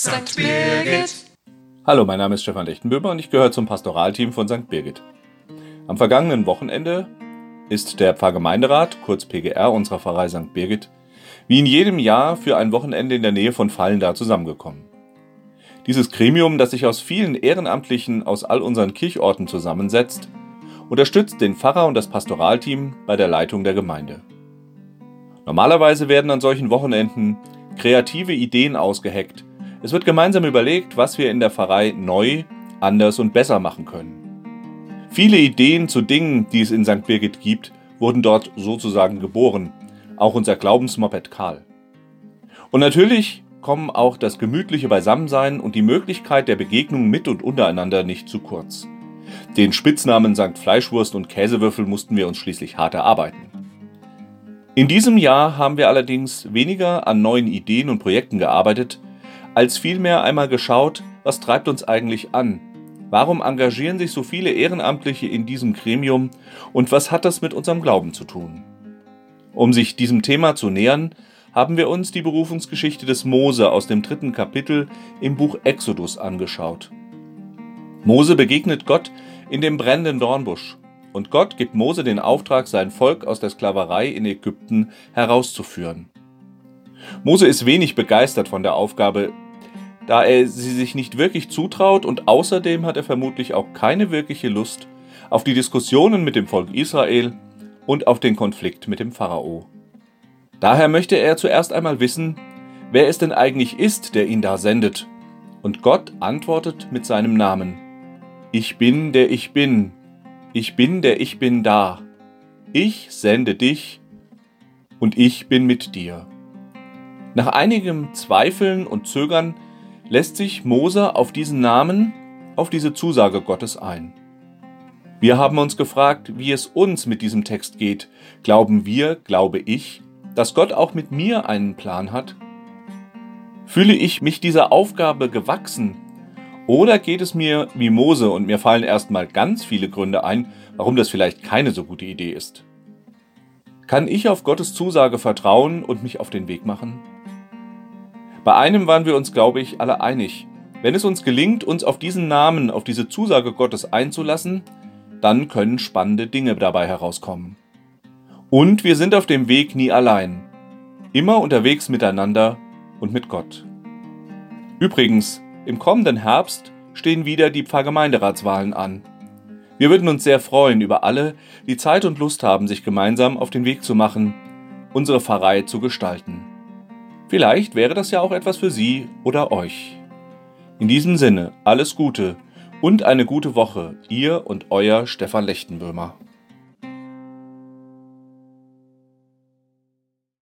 St. Birgit. Hallo, mein Name ist Stefan Lechtenböhmer und ich gehöre zum Pastoralteam von St. Birgit. Am vergangenen Wochenende ist der Pfarrgemeinderat, kurz PGR, unserer Pfarrei St. Birgit, wie in jedem Jahr für ein Wochenende in der Nähe von Fallenda zusammengekommen. Dieses Gremium, das sich aus vielen Ehrenamtlichen aus all unseren Kirchorten zusammensetzt, unterstützt den Pfarrer und das Pastoralteam bei der Leitung der Gemeinde. Normalerweise werden an solchen Wochenenden kreative Ideen ausgeheckt. Es wird gemeinsam überlegt, was wir in der Pfarrei neu, anders und besser machen können. Viele Ideen zu Dingen, die es in St. Birgit gibt, wurden dort sozusagen geboren. Auch unser Glaubensmoped Karl. Und natürlich kommen auch das gemütliche Beisammensein und die Möglichkeit der Begegnung mit und untereinander nicht zu kurz. Den Spitznamen St. Fleischwurst und Käsewürfel mussten wir uns schließlich hart erarbeiten. In diesem Jahr haben wir allerdings weniger an neuen Ideen und Projekten gearbeitet, als vielmehr einmal geschaut, was treibt uns eigentlich an? Warum engagieren sich so viele Ehrenamtliche in diesem Gremium und was hat das mit unserem Glauben zu tun? Um sich diesem Thema zu nähern, haben wir uns die Berufungsgeschichte des Mose aus dem dritten Kapitel im Buch Exodus angeschaut. Mose begegnet Gott in dem brennenden Dornbusch und Gott gibt Mose den Auftrag, sein Volk aus der Sklaverei in Ägypten herauszuführen. Mose ist wenig begeistert von der Aufgabe, da er sie sich nicht wirklich zutraut und außerdem hat er vermutlich auch keine wirkliche Lust auf die Diskussionen mit dem Volk Israel und auf den Konflikt mit dem Pharao. Daher möchte er zuerst einmal wissen, wer es denn eigentlich ist, der ihn da sendet. Und Gott antwortet mit seinem Namen. Ich bin, der ich bin, ich bin der Ich bin da. Ich sende dich und ich bin mit dir. Nach einigem Zweifeln und Zögern lässt sich Mose auf diesen Namen, auf diese Zusage Gottes ein. Wir haben uns gefragt, wie es uns mit diesem Text geht. Glauben wir, glaube ich, dass Gott auch mit mir einen Plan hat? Fühle ich mich dieser Aufgabe gewachsen oder geht es mir wie Mose und mir fallen erstmal ganz viele Gründe ein, warum das vielleicht keine so gute Idee ist? Kann ich auf Gottes Zusage vertrauen und mich auf den Weg machen? Bei einem waren wir uns, glaube ich, alle einig. Wenn es uns gelingt, uns auf diesen Namen, auf diese Zusage Gottes einzulassen, dann können spannende Dinge dabei herauskommen. Und wir sind auf dem Weg nie allein. Immer unterwegs miteinander und mit Gott. Übrigens, im kommenden Herbst stehen wieder die Pfarrgemeinderatswahlen an. Wir würden uns sehr freuen über alle, die Zeit und Lust haben, sich gemeinsam auf den Weg zu machen, unsere Pfarrei zu gestalten. Vielleicht wäre das ja auch etwas für Sie oder euch. In diesem Sinne alles Gute und eine gute Woche, ihr und euer Stefan Lechtenböhmer.